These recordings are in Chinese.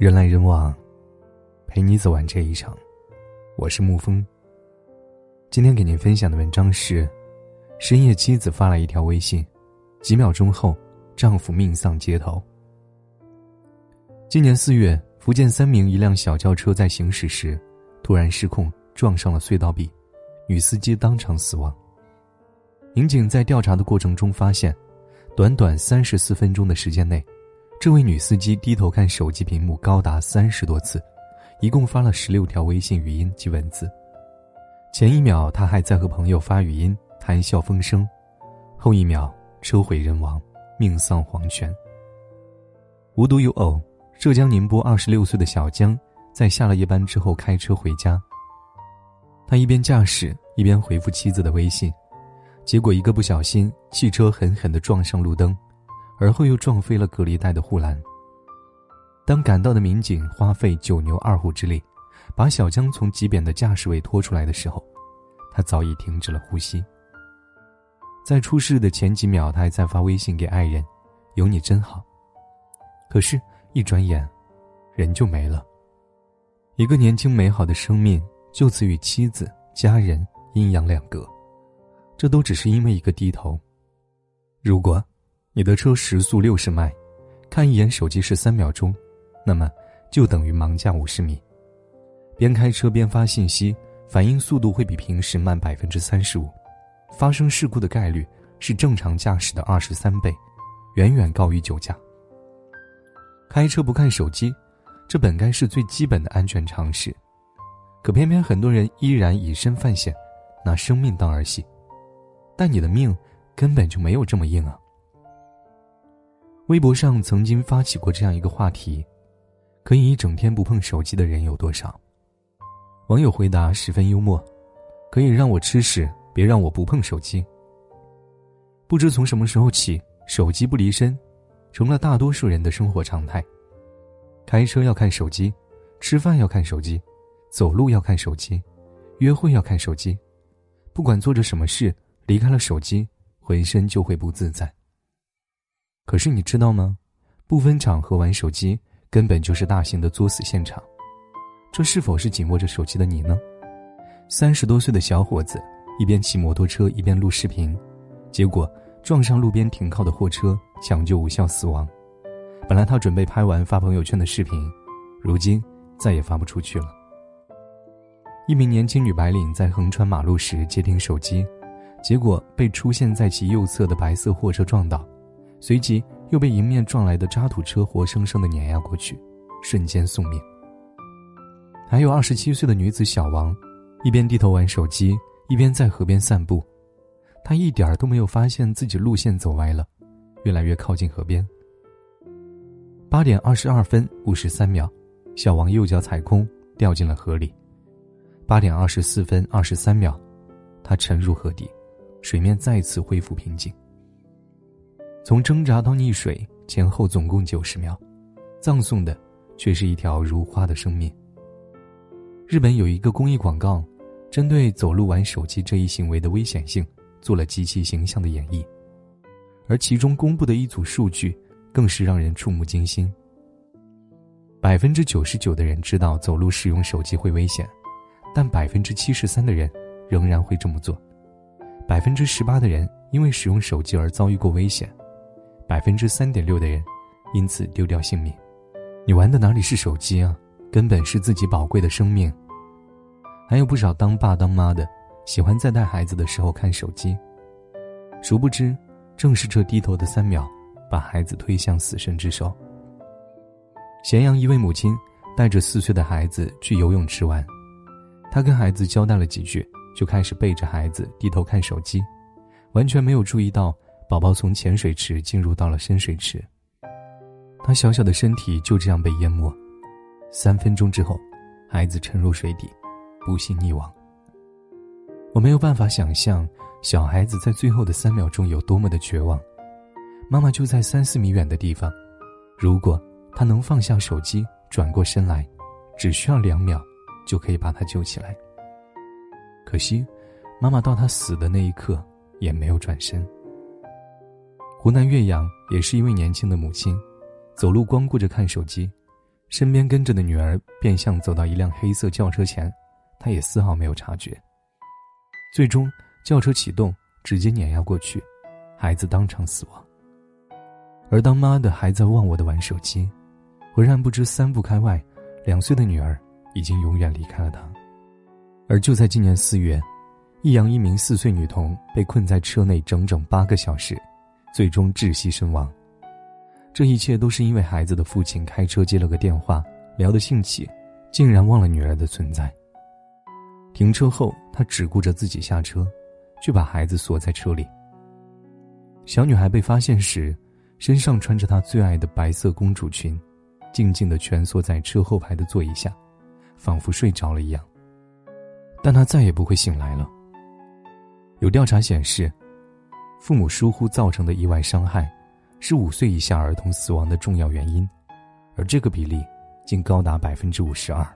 人来人往，陪你走完这一场。我是沐风。今天给您分享的文章是：深夜妻子发来一条微信，几秒钟后，丈夫命丧街头。今年四月，福建三明一辆小轿车在行驶时，突然失控撞上了隧道壁，女司机当场死亡。民警在调查的过程中发现，短短三十四分钟的时间内。这位女司机低头看手机屏幕高达三十多次，一共发了十六条微信语音及文字。前一秒她还在和朋友发语音谈笑风生，后一秒车毁人亡，命丧黄泉。无独有偶，浙江宁波二十六岁的小江在下了夜班之后开车回家。他一边驾驶一边回复妻子的微信，结果一个不小心，汽车狠狠地撞上路灯。而后又撞飞了隔离带的护栏。当赶到的民警花费九牛二虎之力，把小江从极扁的驾驶位拖出来的时候，他早已停止了呼吸。在出事的前几秒，他还在发微信给爱人：“有你真好。”可是，一转眼，人就没了。一个年轻美好的生命就此与妻子、家人阴阳两隔，这都只是因为一个低头。如果。你的车时速六十迈，看一眼手机是三秒钟，那么就等于盲驾五十米。边开车边发信息，反应速度会比平时慢百分之三十五，发生事故的概率是正常驾驶的二十三倍，远远高于酒驾。开车不看手机，这本该是最基本的安全常识，可偏偏很多人依然以身犯险，拿生命当儿戏。但你的命根本就没有这么硬啊！微博上曾经发起过这样一个话题：可以一整天不碰手机的人有多少？网友回答十分幽默：“可以让我吃屎，别让我不碰手机。”不知从什么时候起，手机不离身，成了大多数人的生活常态。开车要看手机，吃饭要看手机，走路要看手机，约会要看手机，不管做着什么事，离开了手机，浑身就会不自在。可是你知道吗？不分场合玩手机根本就是大型的作死现场。这是否是紧握着手机的你呢？三十多岁的小伙子一边骑摩托车一边录视频，结果撞上路边停靠的货车，抢救无效死亡。本来他准备拍完发朋友圈的视频，如今再也发不出去了。一名年轻女白领在横穿马路时接听手机，结果被出现在其右侧的白色货车撞倒。随即又被迎面撞来的渣土车活生生的碾压过去，瞬间送命。还有二十七岁的女子小王，一边低头玩手机，一边在河边散步，她一点儿都没有发现自己路线走歪了，越来越靠近河边。八点二十二分五十三秒，小王右脚踩空掉进了河里。八点二十四分二十三秒，他沉入河底，水面再次恢复平静。从挣扎到溺水前后总共九十秒，葬送的却是一条如花的生命。日本有一个公益广告，针对走路玩手机这一行为的危险性做了极其形象的演绎，而其中公布的一组数据更是让人触目惊心。百分之九十九的人知道走路使用手机会危险，但百分之七十三的人仍然会这么做，百分之十八的人因为使用手机而遭遇过危险。百分之三点六的人，因此丢掉性命。你玩的哪里是手机啊？根本是自己宝贵的生命。还有不少当爸当妈的，喜欢在带孩子的时候看手机，殊不知，正是这低头的三秒，把孩子推向死神之手。咸阳一位母亲带着四岁的孩子去游泳池玩，她跟孩子交代了几句，就开始背着孩子低头看手机，完全没有注意到。宝宝从浅水池进入到了深水池，他小小的身体就这样被淹没。三分钟之后，孩子沉入水底，不幸溺亡。我没有办法想象小孩子在最后的三秒钟有多么的绝望。妈妈就在三四米远的地方，如果他能放下手机，转过身来，只需要两秒，就可以把他救起来。可惜，妈妈到他死的那一刻也没有转身。湖南岳阳也是一位年轻的母亲，走路光顾着看手机，身边跟着的女儿变相走到一辆黑色轿车前，她也丝毫没有察觉。最终，轿车启动，直接碾压过去，孩子当场死亡。而当妈的还在忘我的玩手机，浑然不知三步开外，两岁的女儿已经永远离开了他。而就在今年四月，益阳一名四岁女童被困在车内整整八个小时，最终窒息身亡。这一切都是因为孩子的父亲开车接了个电话，聊得兴起，竟然忘了女儿的存在。停车后，他只顾着自己下车，却把孩子锁在车里。小女孩被发现时，身上穿着她最爱的白色公主裙，静静地蜷缩在车后排的座椅下，仿佛睡着了一样。但她再也不会醒来了。有调查显示，父母疏忽造成的意外伤害，是五岁以下儿童死亡的重要原因，而这个比例竟高达百分之五十二。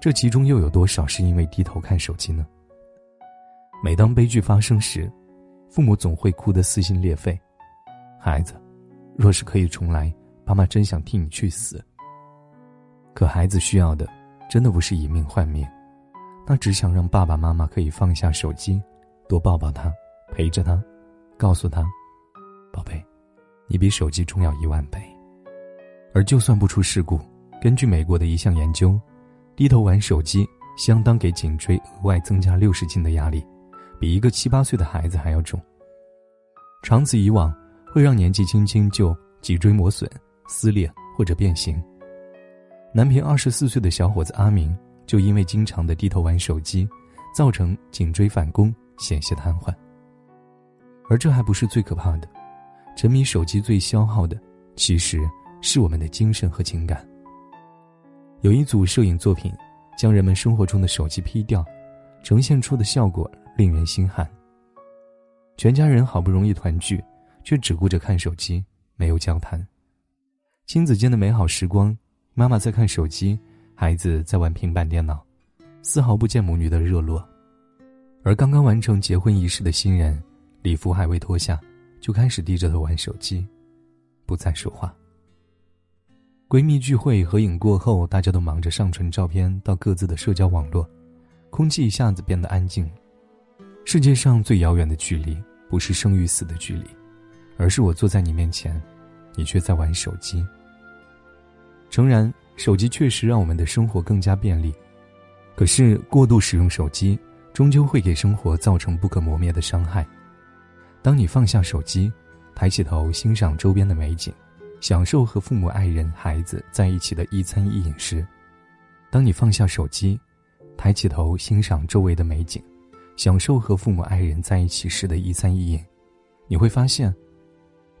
这其中又有多少是因为低头看手机呢？每当悲剧发生时，父母总会哭得撕心裂肺。孩子，若是可以重来，爸妈真想替你去死。可孩子需要的，真的不是以命换命，他只想让爸爸妈妈可以放下手机，多抱抱他，陪着他，告诉他：“宝贝，你比手机重要一万倍。”而就算不出事故，根据美国的一项研究。低头玩手机，相当给颈椎额外增加六十斤的压力，比一个七八岁的孩子还要重。长此以往，会让年纪轻轻就脊椎磨损、撕裂或者变形。南平二十四岁的小伙子阿明，就因为经常的低头玩手机，造成颈椎反弓、险些瘫痪。而这还不是最可怕的，沉迷手机最消耗的，其实是我们的精神和情感。有一组摄影作品，将人们生活中的手机 P 掉，呈现出的效果令人心寒。全家人好不容易团聚，却只顾着看手机，没有交谈。亲子间的美好时光，妈妈在看手机，孩子在玩平板电脑，丝毫不见母女的热络。而刚刚完成结婚仪式的新人，礼服还未脱下，就开始低着头玩手机，不再说话。闺蜜聚会合影过后，大家都忙着上传照片到各自的社交网络，空气一下子变得安静。世界上最遥远的距离，不是生与死的距离，而是我坐在你面前，你却在玩手机。诚然，手机确实让我们的生活更加便利，可是过度使用手机，终究会给生活造成不可磨灭的伤害。当你放下手机，抬起头欣赏周边的美景。享受和父母、爱人、孩子在一起的一餐一饮时，当你放下手机，抬起头欣赏周围的美景，享受和父母、爱人在一起时的一餐一饮，你会发现，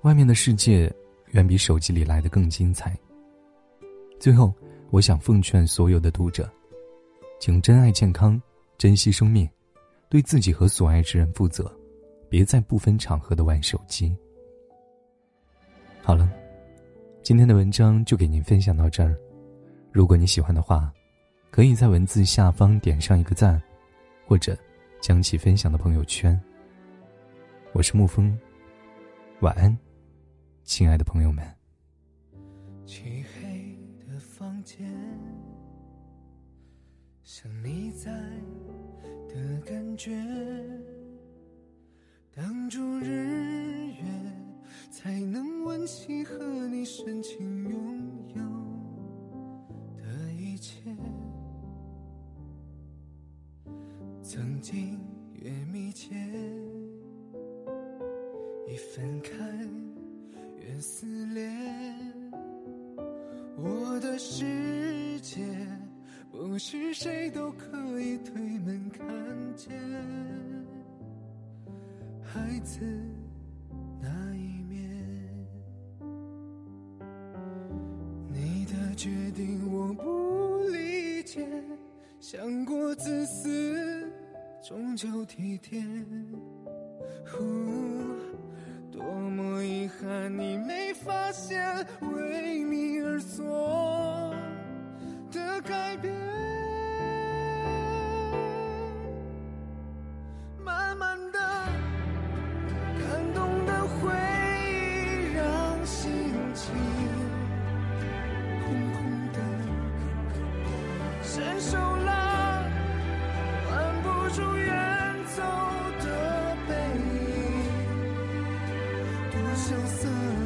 外面的世界远比手机里来的更精彩。最后，我想奉劝所有的读者，请珍爱健康，珍惜生命，对自己和所爱之人负责，别再不分场合的玩手机。好了。今天的文章就给您分享到这儿，如果你喜欢的话，可以在文字下方点上一个赞，或者将其分享到朋友圈。我是沐风，晚安，亲爱的朋友们。漆黑的房间，像你在的感觉，挡住日月，才能温习和你。深情拥有的一切，曾经越密切，一分开越撕裂。我的世界不是谁都可孩子那一面，你的。决定我不理解，想过自私，终究体贴。呼，多么遗憾，你没发现，为相思。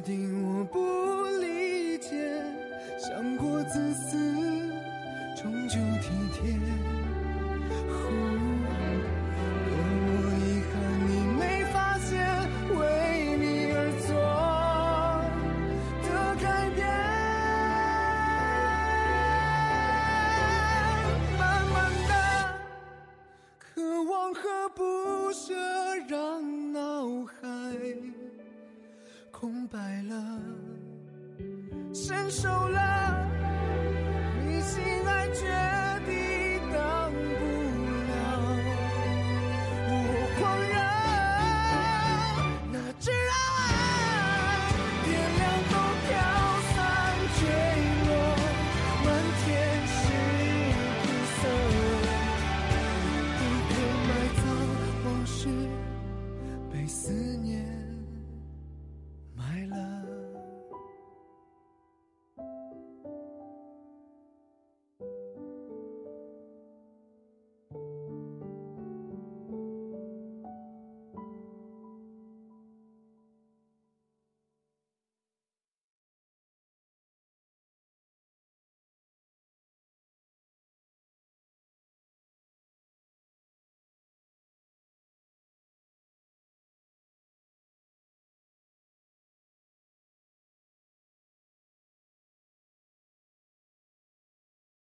定我不理解想过自私终究体贴。手拉